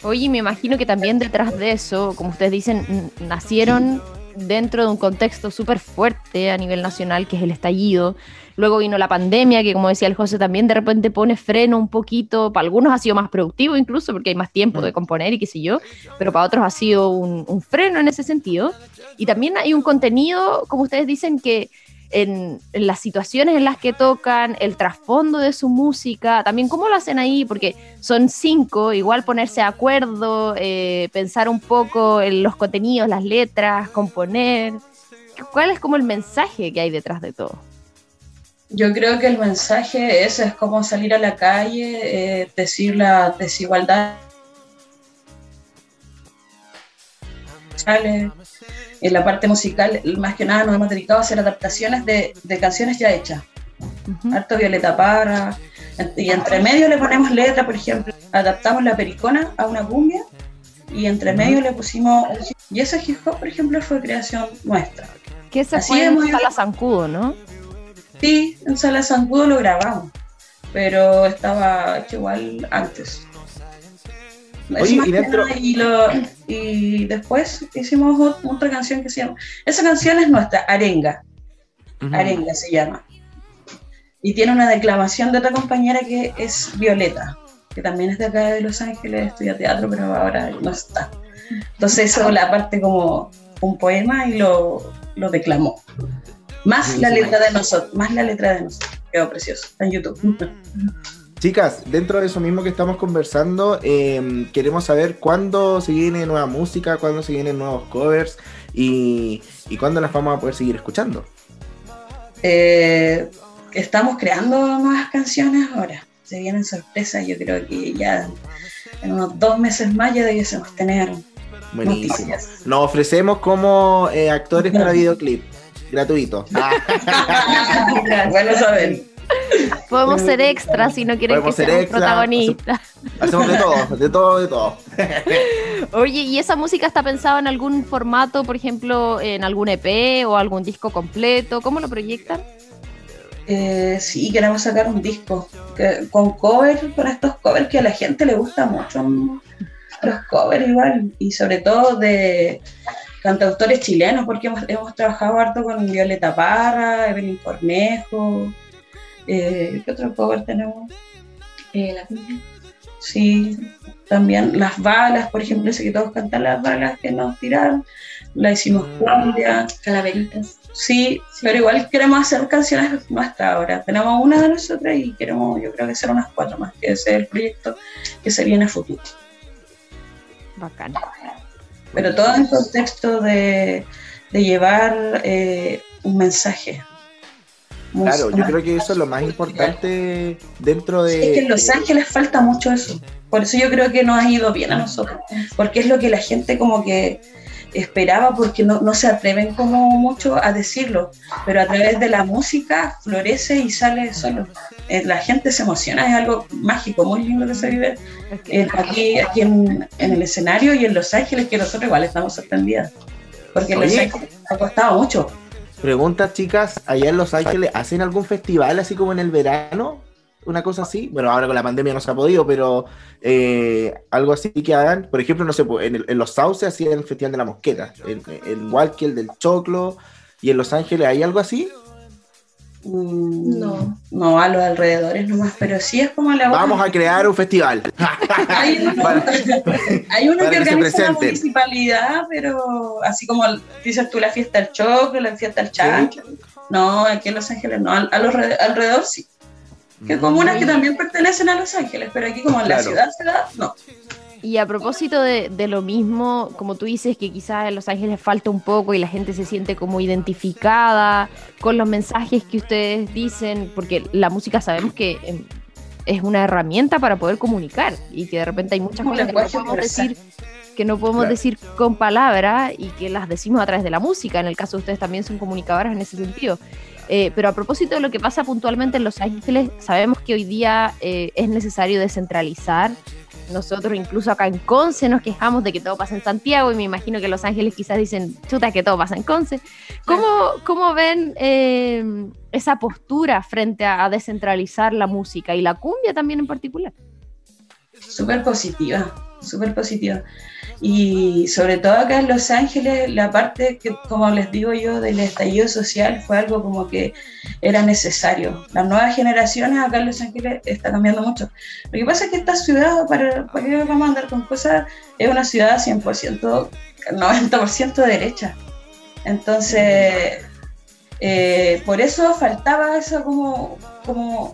Oye, me imagino que también detrás de eso, como ustedes dicen, nacieron dentro de un contexto súper fuerte a nivel nacional, que es el estallido. Luego vino la pandemia, que como decía el José, también de repente pone freno un poquito. Para algunos ha sido más productivo incluso, porque hay más tiempo de componer y qué sé yo, pero para otros ha sido un, un freno en ese sentido. Y también hay un contenido, como ustedes dicen, que en, las situaciones en las que tocan, el trasfondo de su música, también cómo lo hacen ahí, porque son cinco, igual ponerse de acuerdo, eh, pensar un poco en los contenidos, las letras, componer. ¿Cuál es como el mensaje que hay detrás de todo? Yo creo que el mensaje es, es como salir a la calle, eh, decir la desigualdad. En la parte musical, más que nada nos hemos dedicado a hacer adaptaciones de, de canciones ya hechas. Ujú. Harto Violeta Parra. Y entre medio le ponemos letra, por ejemplo. Adaptamos la pericona a una cumbia y entre medio le pusimos... un hip- Y ese hip hop, por ejemplo, fue creación nuestra. Que se Así fue en Sala Zancudo, ¿no? Sí, en Sala Zancudo lo grabamos, pero estaba hecho igual antes. Oye, y que dentro- nada, y, lo- y después hicimos ot- otra canción que se llama. Esa canción es nuestra, Arenga. Arenga se llama. Y tiene una declamación de otra compañera que es Violeta, que también es de acá de Los Ángeles, estudia teatro, pero ahora no está. Entonces eso la parte como un poema y lo, lo declamó. Más la letra de nosotros, más la letra de nosotros. Quedó precioso, está en YouTube. Chicas, dentro de eso mismo que estamos conversando, eh, queremos saber cuándo se viene nueva música, cuándo se vienen nuevos covers y, y cuándo las vamos a poder seguir escuchando. Eh, estamos creando nuevas canciones ahora. Se vienen sorpresas, yo creo que ya en unos dos meses más ya debiésemos tener Buenísimo. noticias. Nos ofrecemos como eh, actores para videoclip, gratuito. Ah, bueno saber. Podemos ser extras si no quieren Podemos que ser seamos extras, protagonistas. hacemos de todo, de todo, de todo. Oye, ¿y esa música está pensada en algún formato, por ejemplo, en algún EP o algún disco completo? ¿Cómo lo proyectan? Eh, sí, queremos sacar un disco que- con cover, con estos covers que a la gente le gusta mucho. mm, Los covers igual, y sobre todo de cantautores chilenos, porque hemos, hemos trabajado harto con Violeta Parra, Evelyn Cornejo. Eh, ¿Qué otro cover tenemos? Eh, la. Sí, también las balas, por ejemplo, ese que todos cantan las balas que nos tiraron, la hicimos cumbia. Calaveritas. Sí, pero igual queremos hacer canciones nuestras ahora. Tenemos una de nosotras y queremos, yo creo que hacer unas cuatro más, que ese es el proyecto que se viene a futuro. Bacán. Pero todo en contexto de, de llevar eh, un mensaje. Claro, yo creo que eso es lo más importante dentro de... Es que en Los Ángeles falta mucho eso. Por eso yo creo que nos ha ido bien a nosotros. Porque es lo que la gente como que esperaba porque no, no se atreven como mucho a decirlo. Pero a través de la música florece y sale solo. Eh, La gente se emociona, es algo mágico, muy lindo que se vive eh, aquí, aquí en, en el escenario y en Los Ángeles, que nosotros igual estamos sorprendidas. Porque en Los Oye. Ángeles ha costado mucho. Pregunta, chicas, allá en Los Ángeles, ¿hacen algún festival así como en el verano? Una cosa así. Bueno, ahora con la pandemia no se ha podido, pero eh, algo así que hagan. Por ejemplo, no sé, pues, en, el- en Los Sauces hacían el Festival de la Mosqueta, en, en Walkie el del Choclo, y en Los Ángeles, ¿hay algo así? Mm, No. No, a los alrededores nomás, pero sí es como la Vamos a crear un festival. Hay uno, Para- hay uno para que que organiza la municipalidad, pero así como dices tú, la fiesta del choco, la fiesta del chancho. No, aquí en Los Ángeles no, al- a los re- alrededor sí. Que comunas que también pertenecen a Los Ángeles, pero aquí como en la ciudad, ciudad, no. Y a propósito de, de lo mismo, como tú dices, que quizás en Los Ángeles falta un poco y la gente se siente como identificada con los mensajes que ustedes dicen, porque la música sabemos que em, es una herramienta para poder comunicar y que de repente hay muchas cosas que no podemos decir que no podemos Claro. decir con palabras y que las decimos a través de la música. En el caso de ustedes también son comunicadoras en ese sentido. Eh, pero a propósito de lo que pasa puntualmente en Los Ángeles, sabemos que hoy día eh, es necesario descentralizar. Nosotros incluso acá en Conce nos quejamos de que todo pasa en Santiago y me imagino que Los Ángeles quizás dicen, chuta, que todo pasa en Conce. ¿Cómo, cómo ven eh, esa postura frente a, a descentralizar la música y la cumbia también en particular? súper positiva, súper positiva. Y sobre todo acá en Los Ángeles, la parte que, como les digo yo, del estallido social fue algo como que era necesario. Las nuevas generaciones acá en Los Ángeles está cambiando mucho. Lo que pasa es que esta ciudad, para, para que vamos a andar con cosas, es una ciudad 100%, 90% derecha. Entonces, eh, por eso faltaba eso como... como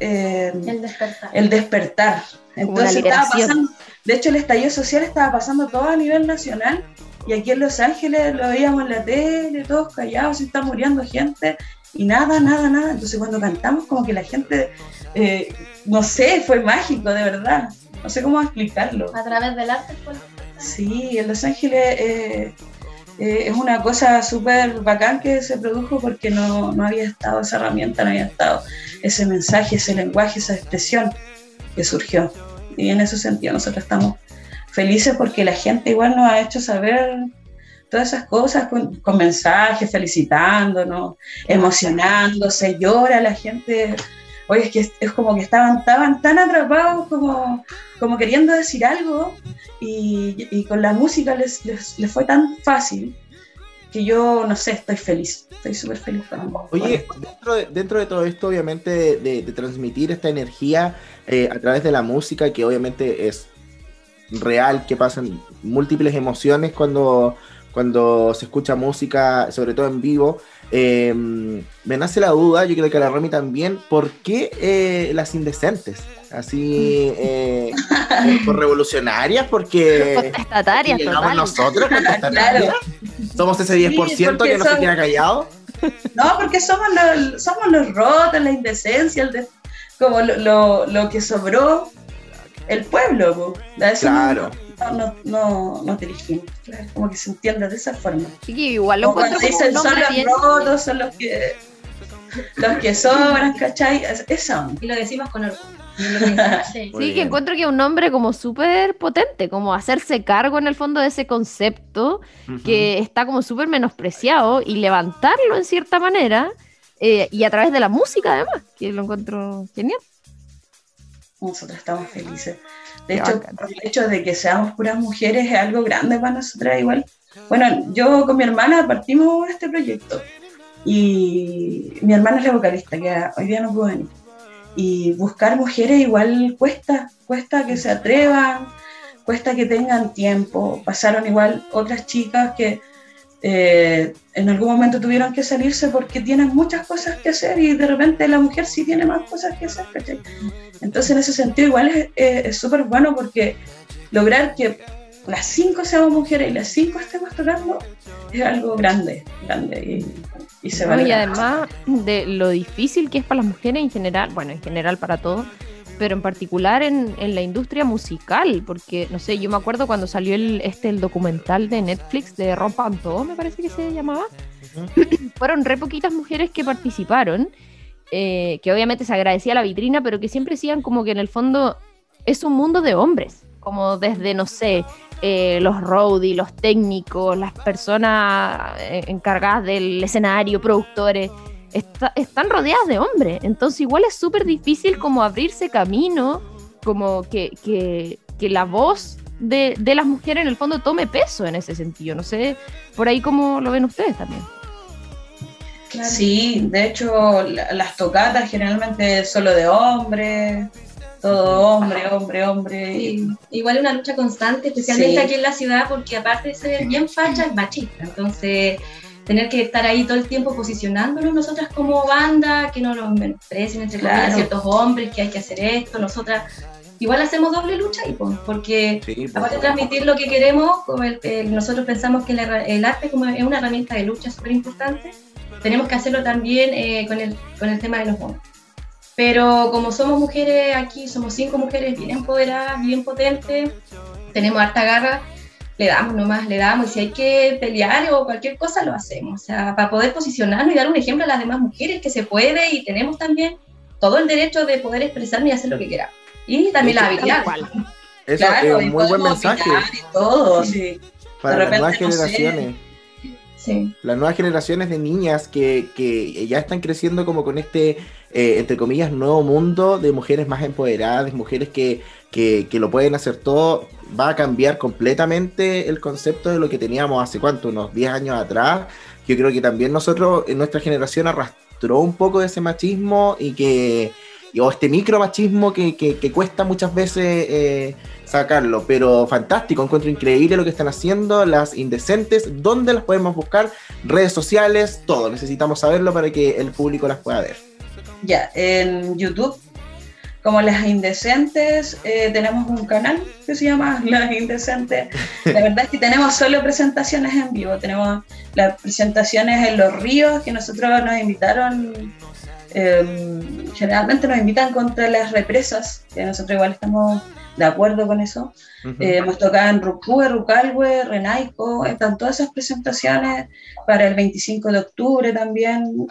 eh, El despertar. el despertar. Entonces estaba pasando, de hecho el estallido social estaba pasando todo a nivel nacional y aquí en Los Ángeles lo veíamos en la tele, todos callados, se está muriendo gente y nada, nada, nada. Entonces cuando cantamos como que la gente, eh, no sé, fue mágico, de verdad. No sé cómo explicarlo. A través del arte fue. Sí, en Los Ángeles eh, eh, es una cosa súper bacán que se produjo porque no, no había estado esa herramienta, no había estado ese mensaje, ese lenguaje, esa expresión que surgió. Y en ese sentido nosotros estamos felices porque la gente igual nos ha hecho saber todas esas cosas con, mensajes, felicitándonos, emocionándose, llora la gente. Oye, es que es, es como que estaban, estaban tan atrapados como, como queriendo decir algo y, y con la música les, les, les fue tan fácil que yo, no sé, estoy feliz, estoy súper feliz. Oye, dentro de, dentro de todo esto, obviamente, de, de- de transmitir esta energía eh, a través de la música, que obviamente es real, que pasan múltiples emociones cuando, cuando se escucha música, sobre todo en vivo. eh, me nace la duda, yo creo que a la Romy también, ¿por qué eh, las indecentes? Así, eh, eh, por revolucionarias, porque... Contestatarias, llegamos nosotros, contestatarias. Claro. Somos ese 10% porque que no se son- queda callado. No, porque somos los, somos los rotos, la indecencia, el de- como lo, lo, lo que sobró el pueblo. po. A eso Claro. No, no, no, no te elegimos, claro, como que se entienda de esa forma. Que igual lo cuando dicen son los bien... rotos, son los que los que sobran, ¿cachai? Es- Esa onda. Y lo decimos con orgullo. Sí. Muy Sí, que bien. encuentro que es un nombre como súper potente, como hacerse cargo en el fondo de ese concepto que está como súper menospreciado y levantarlo en cierta manera eh, y a través de la música además, que lo encuentro genial. Nosotros estamos felices. De Qué hecho, el hecho de que seamos puras mujeres es algo grande para nosotras igual. Bueno, yo con mi hermana partimos este proyecto y mi hermana es la vocalista, que hoy día no pudo venir. Y buscar mujeres igual cuesta, cuesta que se atrevan, cuesta que tengan tiempo. Pasaron igual otras chicas que eh, en algún momento tuvieron que salirse porque tienen muchas cosas que hacer y de repente la mujer sí tiene más cosas que hacer. ¿cachai? Entonces en ese sentido igual es eh, es súper bueno porque lograr que las cinco seamos mujeres y las cinco estemos tocando es algo grande, grande. Y y se No, y además de lo difícil que es para las mujeres en general, bueno, en general para todos, pero en particular en, en la industria musical, porque, no sé, yo me acuerdo cuando salió el, este, el documental de Netflix de Rompan Todo, me parece que se llamaba, fueron re poquitas mujeres que participaron, eh, que obviamente se agradecía la vitrina, pero que siempre decían como que en el fondo es un mundo de hombres, como desde, no sé, eh, los roadies, los técnicos, las personas eh, encargadas del escenario, productores, está- están rodeadas de hombres. Entonces igual es súper difícil como abrirse camino, como que, que, que la voz de, de las mujeres en el fondo tome peso en ese sentido. No sé, por ahí cómo lo ven ustedes también. Sí, de hecho, la- las tocatas generalmente solo de hombres, todo hombre, hombre, hombre. Sí, igual es una lucha constante, especialmente Sí. aquí en la ciudad, porque aparte de ser bien facha, es machista. Entonces, tener que estar ahí todo el tiempo posicionándonos nosotras como banda, que no nos menosprecien entre Claro. ciertos hombres, que hay que hacer esto, nosotras igual hacemos doble lucha y pues, porque Sí, aparte de transmitir lo que queremos, como el- el- nosotros pensamos que herra- el arte como es una herramienta de lucha súper importante, tenemos que hacerlo también eh, con, el, con el tema de los hombres. Pero como somos mujeres aquí, somos cinco mujeres bien empoderadas, bien potentes, tenemos harta garra, le damos nomás, le damos, y si hay que pelear o cualquier cosa, lo hacemos. O sea, para poder posicionarnos y dar un ejemplo a las demás mujeres que se puede y tenemos también todo el derecho de poder expresarnos y hacer lo que queramos. Y también la habilidad. Eso Claro, es un muy buen mensaje y todo, sí. para las nuevas no generaciones. Sí. las nuevas generaciones de niñas que, que ya están creciendo como con este, eh, entre comillas, nuevo mundo de mujeres más empoderadas, de mujeres que, que, que lo pueden hacer todo, va a cambiar completamente el concepto de lo que teníamos hace cuánto, unos 10 años atrás. Yo creo que también nosotros, en nuestra generación, arrastró un poco de ese machismo y que, o este micromachismo que, que, que cuesta muchas veces eh, sacarlo, pero fantástico, encuentro increíble lo que están haciendo, las indecentes, ¿dónde las podemos buscar? Redes sociales, todo, necesitamos saberlo para que el público las pueda ver. Ya, en YouTube, como Las Indecentes, eh, tenemos un canal que se llama Las Indecentes. La verdad es que tenemos solo presentaciones en vivo. Tenemos las presentaciones en Los Ríos, que nosotros nos invitaron. eh, generalmente nos invitan contra las represas, que nosotros igual estamos de acuerdo con eso. Ujú. Eh, hemos tocado en Rucúe, Rucalhue, Renaico, están todas esas presentaciones para el 25 de octubre también.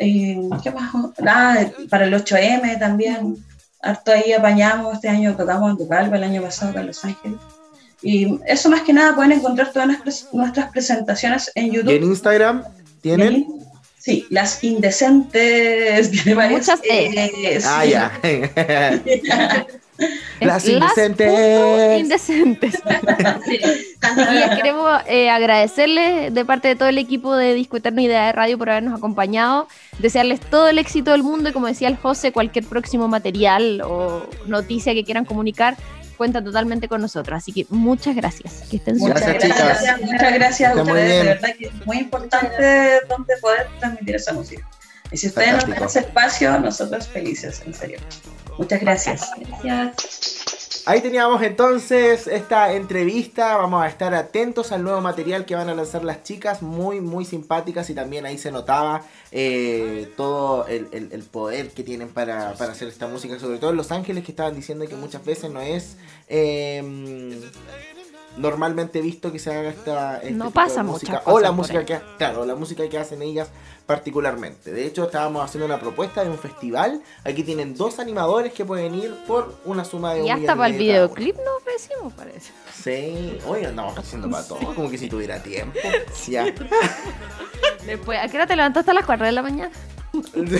Eh, y, ¿Qué más? Ah, para el 8M también. Harto ahí apañamos. Este año tocamos en Rucalhue, el año pasado acá en Los Ángeles. Y eso más que nada pueden encontrar todas nuestras, presentaciones en y en YouTube. Instagram tienen... Sí, las indecentes. Tiene varias Muchas E's. Ah, ya. Las Es indecentes. indecentes. Sí. Chiquillas, queremos eh, agradecerles de parte de todo el equipo de Disco Eterno Idea de Radio por habernos acompañado, desearles todo el éxito del mundo y como decía el José, cualquier próximo material o noticia que quieran comunicar, cuenta totalmente con nosotros. Así que muchas gracias. Que estén súper Muchas Gracias, gracias, chicas. muchas gracias a ustedes, de verdad que es muy importante donde poder transmitir esa música. Y si ustedes nos dan Fantástico. ese espacio, nosotros felices, en serio. Muchas gracias. Gracias. Ahí teníamos entonces esta entrevista. Vamos a estar atentos al nuevo material que van a lanzar las chicas. Muy, muy simpáticas. Y también ahí se notaba eh, todo el, el- el poder que tienen para, para hacer esta música. Sobre todo en Los Ángeles que estaban diciendo que muchas veces no es eh, normalmente visto que se haga esta. este No tipo pasa de música. O la música ahí. que, claro, la música que hacen ellas particularmente. De hecho, estábamos haciendo una propuesta de un festival. Aquí tienen dos animadores que pueden ir por una suma de un Y hasta para el videoclip nos ofrecimos, parece. Sí, hoy andamos haciendo para todo, como que si tuviera tiempo. Ya. Después, ¿a qué hora te levantaste a las 4 de la mañana?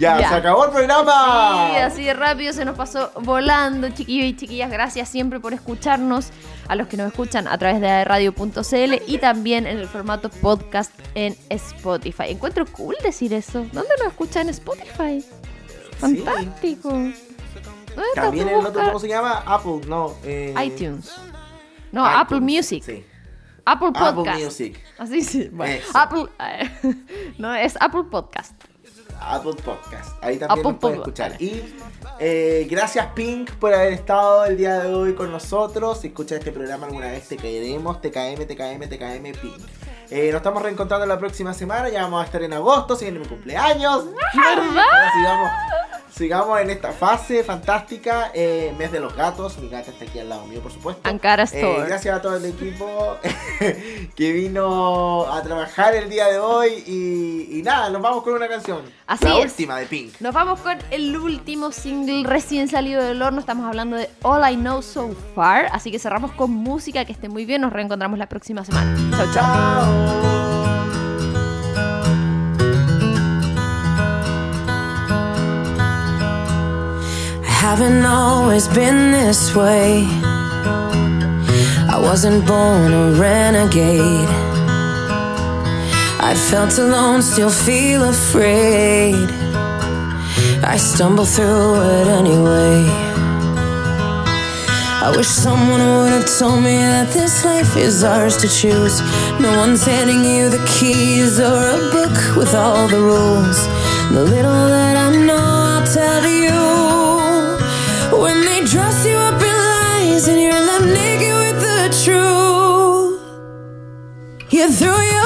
ya, Ya. se acabó el programa. Sí, así de rápido se nos pasó volando, chiquillos y chiquillas. Gracias siempre por escucharnos. A los que nos escuchan a través de radio.cl y también en el formato podcast en Spotify. Encuentro cool decir eso. ¿Dónde nos escuchan en Spotify? Fantástico. ¿Dónde También el otro? ¿cómo se llama? Apple, no. eh, iTunes. No, iTunes, Apple Music. Sí. Apple Apple Podcast. Music. Así sí. Bueno. Apple. no, es Apple Podcast. Apple Podcast. Ahí también Apple nos pueden escuchar. Y eh, gracias Pink por haber estado el día de hoy con nosotros. Si escuchas este programa alguna vez, te queremos. TKM, TKM, TKM, Pink. Eh, nos estamos reencontrando la próxima semana. Ya vamos a estar en agosto, si viene mi cumpleaños. Ahora sigamos, sigamos en esta fase fantástica. eh, mes de los gatos. Mi gata está aquí al lado mío, por supuesto. Ankara Eh, Store. gracias a todo el equipo que vino a trabajar el día de hoy. Y, y nada, nos vamos con una canción. Así la es. última de Pink. Nos vamos con el último single recién salido del horno. Estamos hablando de All I Know So Far. Así que cerramos con música. Que esté muy bien. Nos reencontramos la próxima semana. Chao, chao. Haven't always been this way. I wasn't born a renegade. I felt alone, still feel afraid. I stumble through it anyway. I wish someone would have told me that this life is ours to choose. No one's handing you the keys or a book with all the rules. The little that I know, I'll tell you. When they dress you up in lies and you're left naked with the truth, you throw your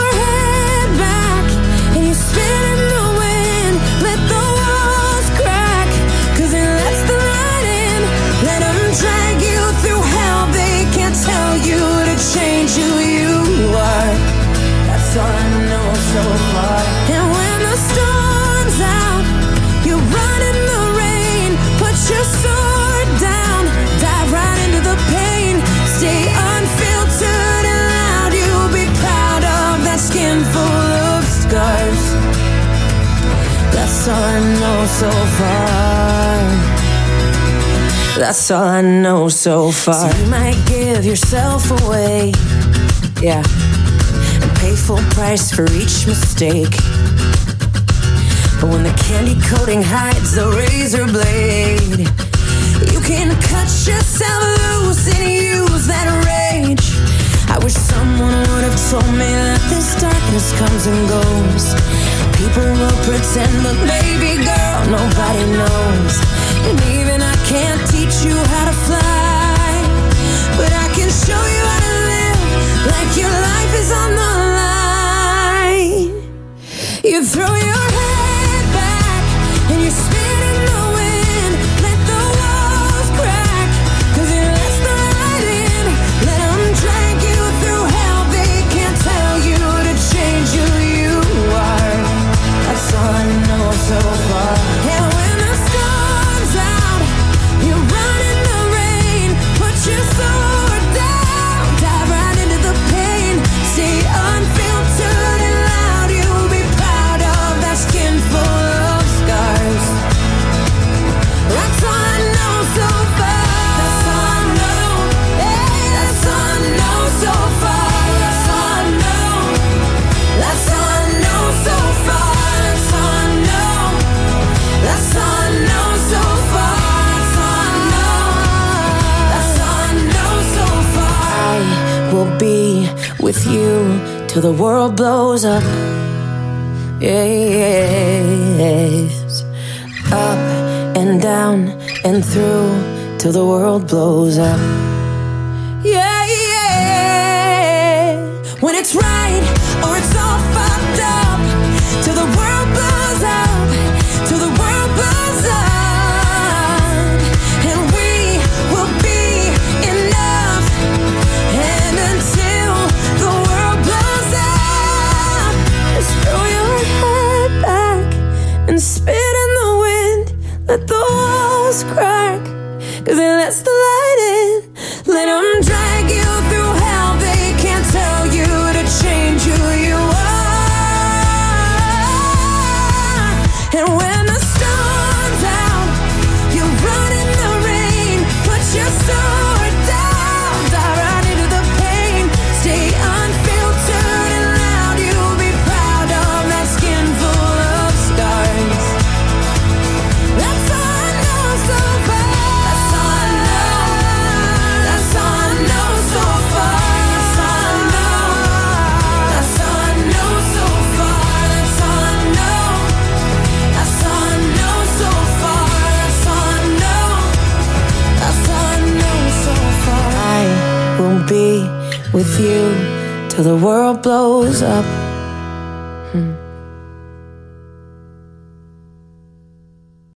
so far. That's all I know so far. So you might give yourself away, yeah, and pay full price for each mistake. But when the candy coating hides the razor blade, you can cut yourself loose and use that rage. I wish someone would have told me that this darkness comes and goes. People will pretend, but baby girl, nobody knows. And even I can't teach you how to fly, but I can show you how to live like your life is on the line. You throw your head with you till the world blows up. Yes. Up and down and through till the world blows up. Yeah, yeah. When it's right Let the walls crack. Cause it lets the with you till the world blows up.